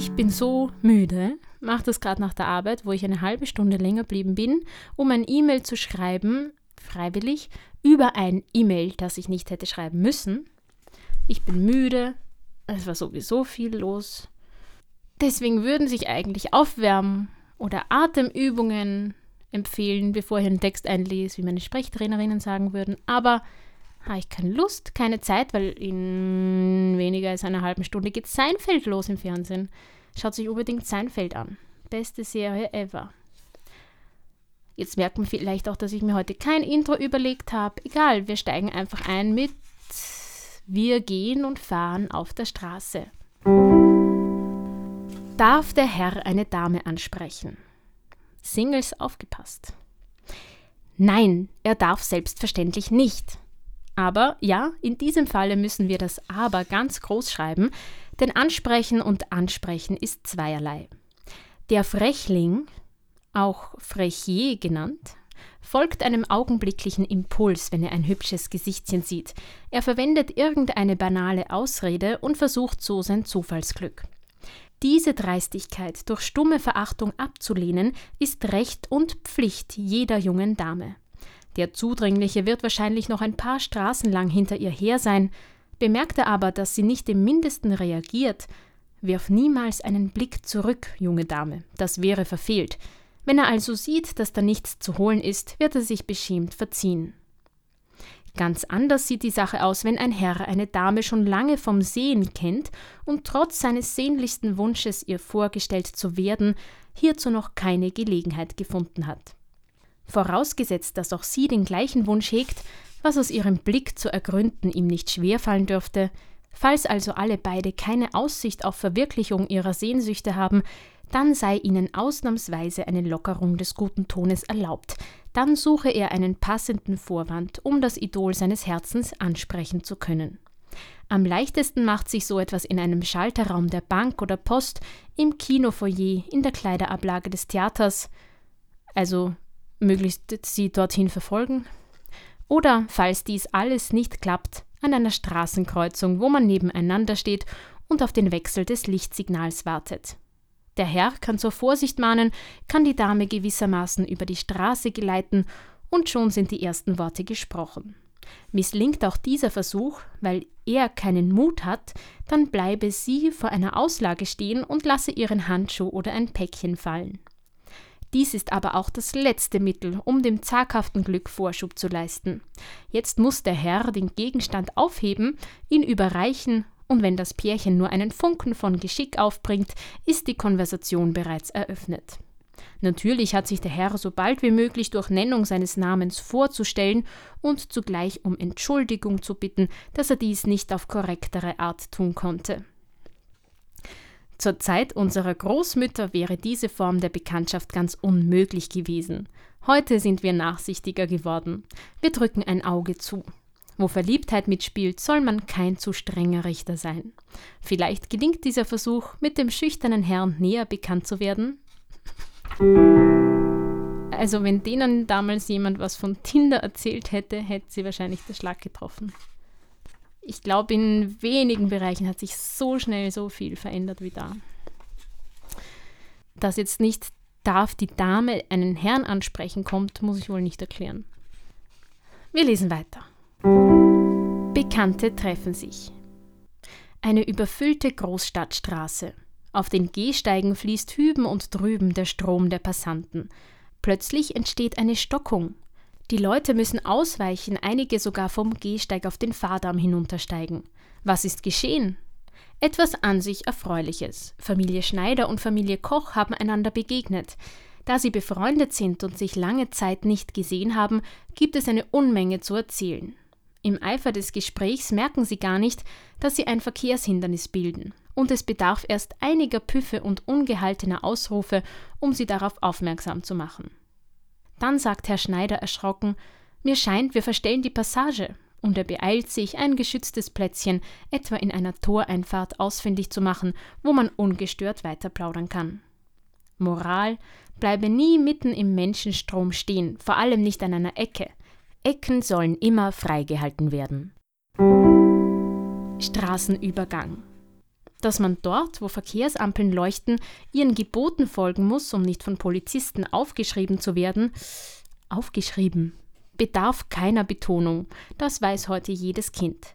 Ich bin so müde, mache das gerade nach der Arbeit, wo ich eine halbe Stunde länger blieben bin, um ein E-Mail zu schreiben, freiwillig, über ein E-Mail, das ich nicht hätte schreiben müssen. Ich bin müde, es war sowieso viel los. Deswegen würden sich eigentlich Aufwärmen oder Atemübungen empfehlen, bevor ich einen Text einlese, wie meine Sprechtrainerinnen sagen würden. Aber habe ich keine Lust, keine Zeit, weil in weniger als einer halben Stunde geht Seinfeld los im Fernsehen. Schaut sich unbedingt Seinfeld an. Beste Serie ever. Jetzt merkt man vielleicht auch, dass ich mir heute kein Intro überlegt habe. Egal, wir steigen einfach ein mit Wir gehen und fahren auf der Straße. Darf der Herr eine Dame ansprechen? Singles aufgepasst. Nein, er darf selbstverständlich nicht. Aber ja, in diesem Falle müssen wir das Aber ganz groß schreiben, denn Ansprechen und Ansprechen ist zweierlei. Der Frechling, auch Frechier genannt, folgt einem augenblicklichen Impuls, wenn er ein hübsches Gesichtchen sieht. Er verwendet irgendeine banale Ausrede und versucht so sein Zufallsglück. Diese Dreistigkeit durch stumme Verachtung abzulehnen, ist Recht und Pflicht jeder jungen Dame. Der Zudringliche wird wahrscheinlich noch ein paar Straßen lang hinter ihr her sein, bemerkt er aber, dass sie nicht im mindesten reagiert, wirf niemals einen Blick zurück, junge Dame, das wäre verfehlt. Wenn er also sieht, dass da nichts zu holen ist, wird er sich beschämt verziehen. Ganz anders sieht die Sache aus, wenn ein Herr eine Dame schon lange vom Sehen kennt und trotz seines sehnlichsten Wunsches, ihr vorgestellt zu werden, hierzu noch keine Gelegenheit gefunden hat. Vorausgesetzt, dass auch sie den gleichen Wunsch hegt, was aus ihrem Blick zu ergründen ihm nicht schwerfallen dürfte, falls also alle beide keine Aussicht auf Verwirklichung ihrer Sehnsüchte haben, dann sei ihnen ausnahmsweise eine Lockerung des guten Tones erlaubt, dann suche er einen passenden Vorwand, um das Idol seines Herzens ansprechen zu können. Am leichtesten macht sich so etwas in einem Schalterraum der Bank oder Post, im Kinofoyer, in der Kleiderablage des Theaters, also möglichst sie dorthin verfolgen, oder, falls dies alles nicht klappt, an einer Straßenkreuzung, wo man nebeneinander steht und auf den Wechsel des Lichtsignals wartet. Der Herr kann zur Vorsicht mahnen, kann die Dame gewissermaßen über die Straße geleiten, und schon sind die ersten Worte gesprochen. Misslingt auch dieser Versuch, weil er keinen Mut hat, dann bleibe sie vor einer Auslage stehen und lasse ihren Handschuh oder ein Päckchen fallen. Dies ist aber auch das letzte Mittel, um dem zaghaften Glück Vorschub zu leisten. Jetzt muss der Herr den Gegenstand aufheben, ihn überreichen und wenn das Pärchen nur einen Funken von Geschick aufbringt, ist die Konversation bereits eröffnet. Natürlich hat sich der Herr so bald wie möglich durch Nennung seines Namens vorzustellen und zugleich um Entschuldigung zu bitten, dass er dies nicht auf korrektere Art tun konnte. Zur Zeit unserer Großmütter wäre diese Form der Bekanntschaft ganz unmöglich gewesen. Heute sind wir nachsichtiger geworden. Wir drücken ein Auge zu. Wo Verliebtheit mitspielt, soll man kein zu strenger Richter sein. Vielleicht gelingt dieser Versuch, mit dem schüchternen Herrn näher bekannt zu werden. Also wenn denen damals jemand was von Tinder erzählt hätte, hätte sie wahrscheinlich der Schlag getroffen. Ich glaube, in wenigen Bereichen hat sich so schnell so viel verändert wie da. Dass jetzt nicht darf die Dame einen Herrn ansprechen kommt, muss ich wohl nicht erklären. Wir lesen weiter. Bekannte treffen sich. Eine überfüllte Großstadtstraße. Auf den Gehsteigen fließt hüben und drüben der Strom der Passanten. Plötzlich entsteht eine Stockung. Die Leute müssen ausweichen, einige sogar vom Gehsteig auf den Fahrdamm hinuntersteigen. Was ist geschehen? Etwas an sich Erfreuliches. Familie Schneider und Familie Koch haben einander begegnet. Da sie befreundet sind und sich lange Zeit nicht gesehen haben, gibt es eine Unmenge zu erzählen. Im Eifer des Gesprächs merken sie gar nicht, dass sie ein Verkehrshindernis bilden, und es bedarf erst einiger Püffe und ungehaltener Ausrufe, um sie darauf aufmerksam zu machen. Dann sagt Herr Schneider erschrocken Mir scheint, wir verstellen die Passage, und er beeilt sich, ein geschütztes Plätzchen etwa in einer Toreinfahrt ausfindig zu machen, wo man ungestört weiter plaudern kann. Moral bleibe nie mitten im Menschenstrom stehen, vor allem nicht an einer Ecke. Ecken sollen immer freigehalten werden. Straßenübergang. Dass man dort, wo Verkehrsampeln leuchten, ihren Geboten folgen muss, um nicht von Polizisten aufgeschrieben zu werden, aufgeschrieben, bedarf keiner Betonung, das weiß heute jedes Kind.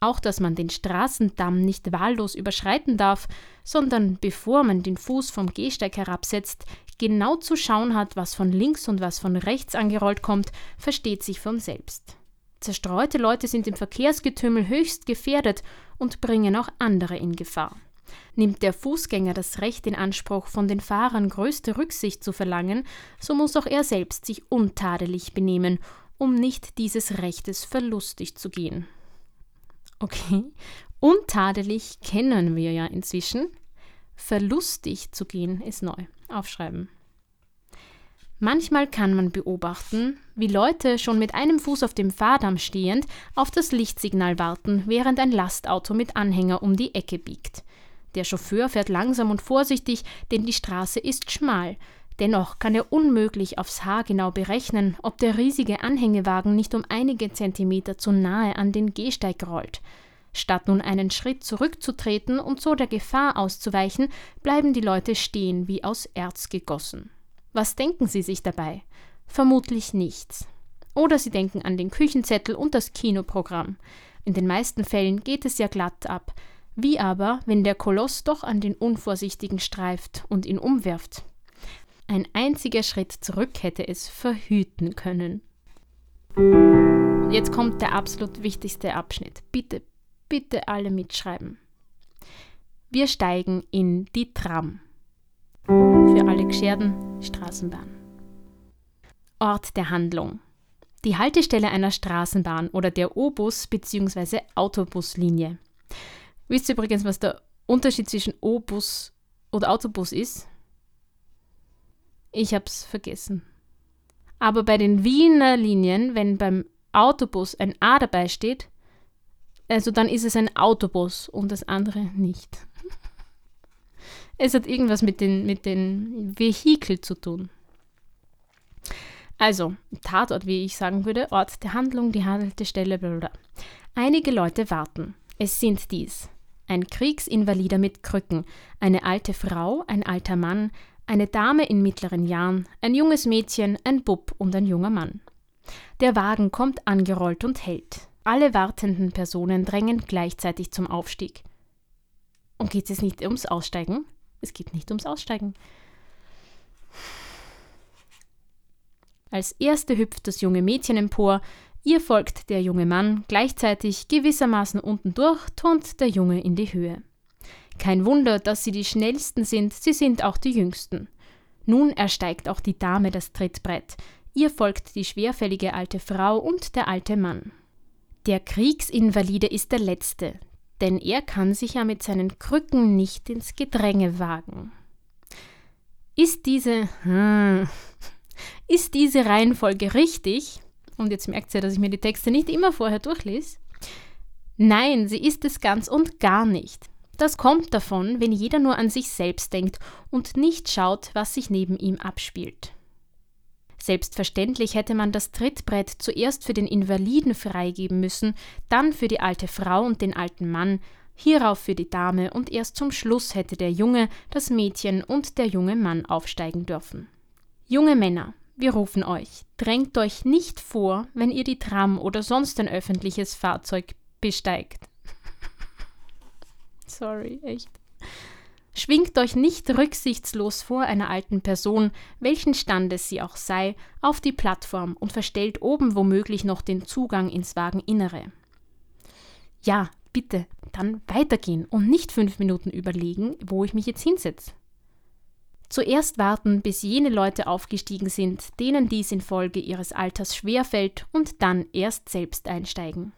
Auch dass man den Straßendamm nicht wahllos überschreiten darf, sondern bevor man den Fuß vom Gehsteig herabsetzt, genau zu schauen hat, was von links und was von rechts angerollt kommt, versteht sich von selbst. Zerstreute Leute sind im Verkehrsgetümmel höchst gefährdet und bringen auch andere in Gefahr. Nimmt der Fußgänger das Recht in Anspruch, von den Fahrern größte Rücksicht zu verlangen, so muss auch er selbst sich untadelig benehmen, um nicht dieses Rechtes verlustig zu gehen. Okay, untadelig kennen wir ja inzwischen. Verlustig zu gehen ist neu. Aufschreiben. Manchmal kann man beobachten, wie Leute schon mit einem Fuß auf dem Fahrdamm stehend auf das Lichtsignal warten, während ein Lastauto mit Anhänger um die Ecke biegt. Der Chauffeur fährt langsam und vorsichtig, denn die Straße ist schmal. Dennoch kann er unmöglich aufs Haar genau berechnen, ob der riesige Anhängewagen nicht um einige Zentimeter zu nahe an den Gehsteig rollt. Statt nun einen Schritt zurückzutreten und so der Gefahr auszuweichen, bleiben die Leute stehen wie aus Erz gegossen. Was denken Sie sich dabei? Vermutlich nichts. Oder Sie denken an den Küchenzettel und das Kinoprogramm. In den meisten Fällen geht es ja glatt ab. Wie aber, wenn der Koloss doch an den Unvorsichtigen streift und ihn umwirft? Ein einziger Schritt zurück hätte es verhüten können. Jetzt kommt der absolut wichtigste Abschnitt. Bitte, bitte alle mitschreiben. Wir steigen in die Tram. Für alle Gescherden Straßenbahn. Ort der Handlung. Die Haltestelle einer Straßenbahn oder der O-Bus bzw. Autobuslinie. Wisst ihr übrigens, was der Unterschied zwischen O-Bus oder Autobus ist? Ich hab's vergessen. Aber bei den Wiener Linien, wenn beim Autobus ein A dabei steht, also dann ist es ein Autobus und das andere nicht. Es hat irgendwas mit den, mit den Vehikel zu tun. Also, Tatort, wie ich sagen würde, Ort der Handlung, die Haltestelle, bla. Einige Leute warten. Es sind dies. Ein Kriegsinvalider mit Krücken, eine alte Frau, ein alter Mann, eine Dame in mittleren Jahren, ein junges Mädchen, ein Bub und ein junger Mann. Der Wagen kommt angerollt und hält. Alle wartenden Personen drängen gleichzeitig zum Aufstieg. Und geht es nicht ums Aussteigen? Es geht nicht ums Aussteigen. Als erste hüpft das junge Mädchen empor, ihr folgt der junge Mann, gleichzeitig gewissermaßen unten durch, turnt der Junge in die Höhe. Kein Wunder, dass sie die schnellsten sind, sie sind auch die jüngsten. Nun ersteigt auch die Dame das Trittbrett, ihr folgt die schwerfällige alte Frau und der alte Mann. Der Kriegsinvalide ist der Letzte, denn er kann sich ja mit seinen Krücken nicht ins Gedränge wagen. Ist diese, hm, ist diese Reihenfolge richtig? Und jetzt merkt ihr, dass ich mir die Texte nicht immer vorher durchlese. Nein, sie ist es ganz und gar nicht. Das kommt davon, wenn jeder nur an sich selbst denkt und nicht schaut, was sich neben ihm abspielt. Selbstverständlich hätte man das Trittbrett zuerst für den Invaliden freigeben müssen, dann für die alte Frau und den alten Mann, hierauf für die Dame und erst zum Schluss hätte der Junge, das Mädchen und der junge Mann aufsteigen dürfen. Junge Männer, wir rufen euch, drängt euch nicht vor, wenn ihr die Tram oder sonst ein öffentliches Fahrzeug besteigt. Sorry, echt. Schwingt euch nicht rücksichtslos vor einer alten Person, welchen Standes sie auch sei, auf die Plattform und verstellt oben womöglich noch den Zugang ins Wageninnere. Ja, bitte, dann weitergehen und nicht fünf Minuten überlegen, wo ich mich jetzt hinsetze. Zuerst warten, bis jene Leute aufgestiegen sind, denen dies infolge ihres Alters schwerfällt, und dann erst selbst einsteigen.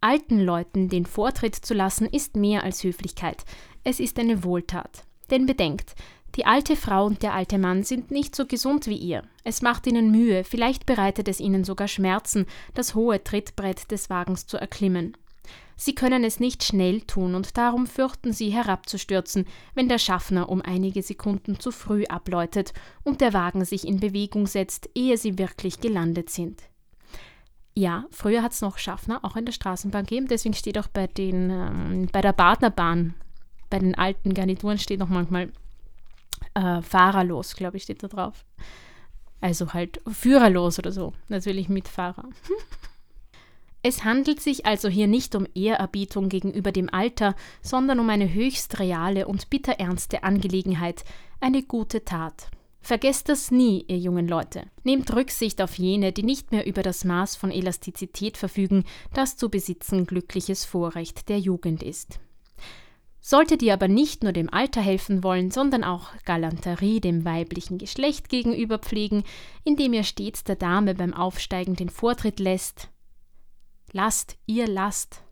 Alten Leuten den Vortritt zu lassen, ist mehr als Höflichkeit, es ist eine Wohltat. Denn bedenkt, die alte Frau und der alte Mann sind nicht so gesund wie ihr. Es macht ihnen Mühe, vielleicht bereitet es ihnen sogar Schmerzen, das hohe Trittbrett des Wagens zu erklimmen. Sie können es nicht schnell tun und darum fürchten sie herabzustürzen, wenn der Schaffner um einige Sekunden zu früh abläutet und der Wagen sich in Bewegung setzt, ehe sie wirklich gelandet sind. Ja, früher hat es noch Schaffner auch in der Straßenbahn gegeben, deswegen steht auch bei, den, ähm, bei der Partnerbahn bei den alten Garnituren steht noch manchmal äh, fahrerlos, glaube ich, steht da drauf. Also halt führerlos oder so, natürlich mit Fahrer. Es handelt sich also hier nicht um Ehrerbietung gegenüber dem Alter, sondern um eine höchst reale und bitterernste Angelegenheit, eine gute Tat. Vergesst das nie, ihr jungen Leute. Nehmt Rücksicht auf jene, die nicht mehr über das Maß von Elastizität verfügen, das zu besitzen glückliches Vorrecht der Jugend ist. Solltet ihr aber nicht nur dem Alter helfen wollen, sondern auch Galanterie dem weiblichen Geschlecht gegenüber pflegen, indem ihr stets der Dame beim Aufsteigen den Vortritt lässt, lasst, ihr lasst,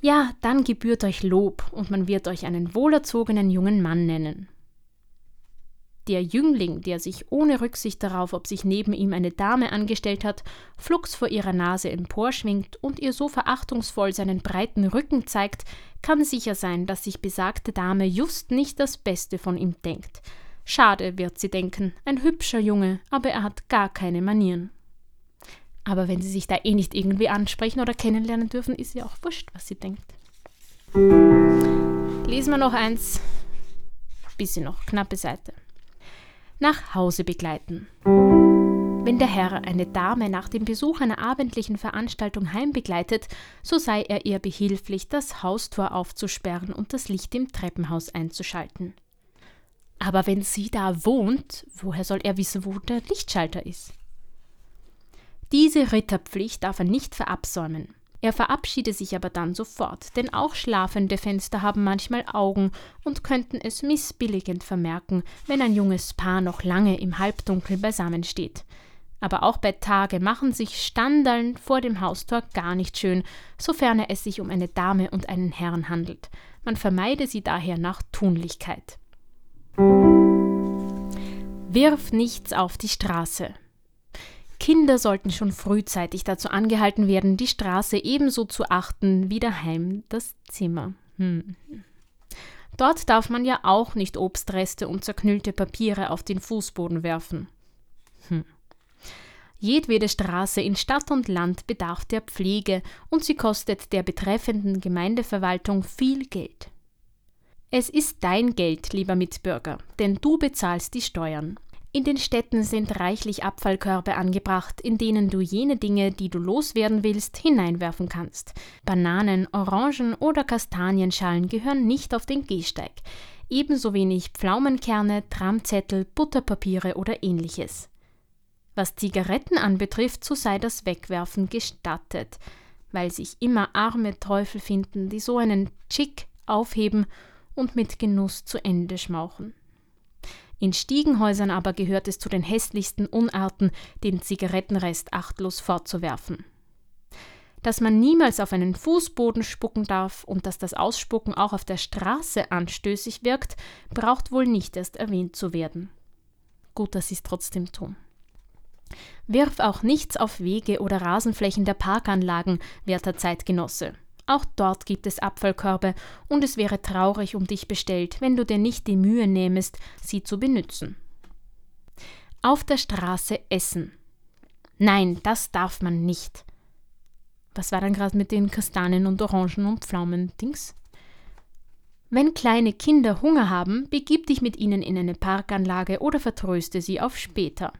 ja, dann gebührt euch Lob und man wird euch einen wohlerzogenen jungen Mann nennen. Der Jüngling, der sich ohne Rücksicht darauf, ob sich neben ihm eine Dame angestellt hat, flugs vor ihrer Nase emporschwingt und ihr so verachtungsvoll seinen breiten Rücken zeigt, kann sicher sein, dass sich besagte Dame just nicht das Beste von ihm denkt. Schade, wird sie denken, ein hübscher Junge, aber er hat gar keine Manieren. Aber wenn sie sich da eh nicht irgendwie ansprechen oder kennenlernen dürfen, ist ja auch wurscht, was sie denkt. Lesen wir noch eins. Bisschen noch, knappe Seite. Nach Hause begleiten. Wenn der Herr eine Dame nach dem Besuch einer abendlichen Veranstaltung heimbegleitet, so sei er ihr behilflich, das Haustor aufzusperren und das Licht im Treppenhaus einzuschalten. Aber wenn sie da wohnt, woher soll er wissen, wo der Lichtschalter ist? Diese Ritterpflicht darf er nicht verabsäumen. Er verabschiede sich aber dann sofort, denn auch schlafende Fenster haben manchmal Augen und könnten es missbilligend vermerken, wenn ein junges Paar noch lange im Halbdunkel beisammen steht. Aber auch bei Tage machen sich Standaln vor dem Haustor gar nicht schön, sofern es sich um eine Dame und einen Herrn handelt. Man vermeide sie daher nach Tunlichkeit. Wirf nichts auf die Straße. Kinder sollten schon frühzeitig dazu angehalten werden, die Straße ebenso zu achten wie daheim das Zimmer. Hm. Dort darf man ja auch nicht Obstreste und zerknüllte Papiere auf den Fußboden werfen. Hm. Jedwede Straße in Stadt und Land bedarf der Pflege und sie kostet der betreffenden Gemeindeverwaltung viel Geld. Es ist dein Geld, lieber Mitbürger, denn du bezahlst die Steuern. In den Städten sind reichlich Abfallkörbe angebracht, in denen du jene Dinge, die du loswerden willst, hineinwerfen kannst. Bananen, Orangen oder Kastanienschalen gehören nicht auf den Gehsteig. Ebenso wenig Pflaumenkerne, Tramzettel, Butterpapiere oder ähnliches. Was Zigaretten anbetrifft, so sei das Wegwerfen gestattet, weil sich immer arme Teufel finden, die so einen Chick aufheben und mit Genuss zu Ende schmauchen. In Stiegenhäusern aber gehört es zu den hässlichsten Unarten, den Zigarettenrest achtlos fortzuwerfen. Dass man niemals auf einen Fußboden spucken darf und dass das Ausspucken auch auf der Straße anstößig wirkt, braucht wohl nicht erst erwähnt zu werden. Gut, dass sie es trotzdem tun. Wirf auch nichts auf Wege oder Rasenflächen der Parkanlagen, werter Zeitgenosse. Auch dort gibt es Abfallkörbe, und es wäre traurig um dich bestellt, wenn du dir nicht die Mühe nähmest, sie zu benützen. Auf der Straße essen. Nein, das darf man nicht. Was war dann gerade mit den Kastanien und Orangen und Pflaumen-Dings? Wenn kleine Kinder Hunger haben, begib dich mit ihnen in eine Parkanlage oder vertröste sie auf später.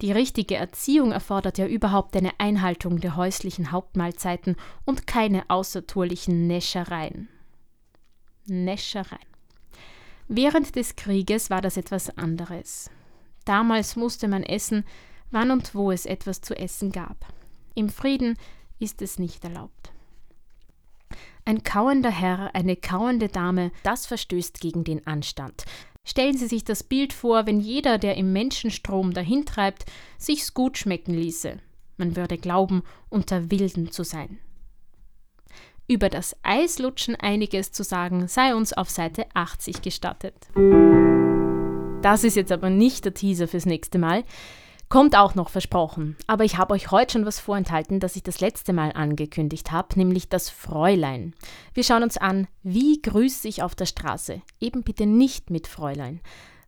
Die richtige Erziehung erfordert ja überhaupt eine Einhaltung der häuslichen Hauptmahlzeiten und keine außertourlichen Näschereien. Näschereien. Während des Krieges war das etwas anderes. Damals musste man essen, wann und wo es etwas zu essen gab. Im Frieden ist es nicht erlaubt. Ein kauender Herr, eine kauende Dame, das verstößt gegen den Anstand. Stellen Sie sich das Bild vor, wenn jeder, der im Menschenstrom dahintreibt, sich's gut schmecken ließe. Man würde glauben, unter Wilden zu sein. Über das Eislutschen einiges zu sagen, sei uns auf Seite 80 gestattet. Das ist jetzt aber nicht der Teaser fürs nächste Mal. Kommt auch noch versprochen. Aber ich habe euch heute schon was vorenthalten, das ich das letzte Mal angekündigt habe, nämlich das Fräulein. Wir schauen uns an, wie grüße ich auf der Straße. Eben bitte nicht mit Fräulein.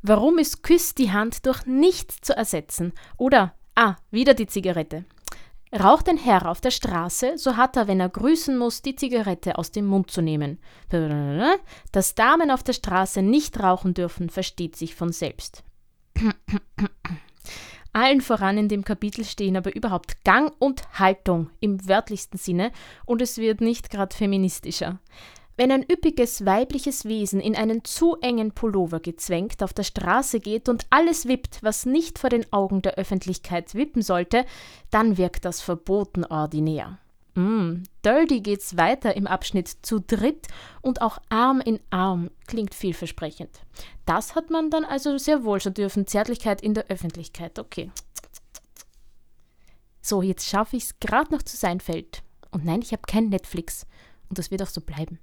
Warum ist Küss die Hand durch nichts zu ersetzen? Oder, ah, wieder die Zigarette. Raucht ein Herr auf der Straße, so hat er, wenn er grüßen muss, die Zigarette aus dem Mund zu nehmen. Dass Damen auf der Straße nicht rauchen dürfen, versteht sich von selbst. Allen voran in dem Kapitel stehen aber überhaupt Gang und Haltung im wörtlichsten Sinne und es wird nicht gerade feministischer. Wenn ein üppiges weibliches Wesen in einen zu engen Pullover gezwängt auf der Straße geht und alles wippt, was nicht vor den Augen der Öffentlichkeit wippen sollte, dann wirkt das verboten ordinär. Mm, dirty geht's weiter im Abschnitt zu dritt und auch Arm in Arm klingt vielversprechend. Das hat man dann also sehr wohl schon dürfen. Zärtlichkeit in der Öffentlichkeit, okay. So, jetzt schaffe ich es gerade noch zu Seinfeld. Und nein, ich habe kein Netflix. Und das wird auch so bleiben.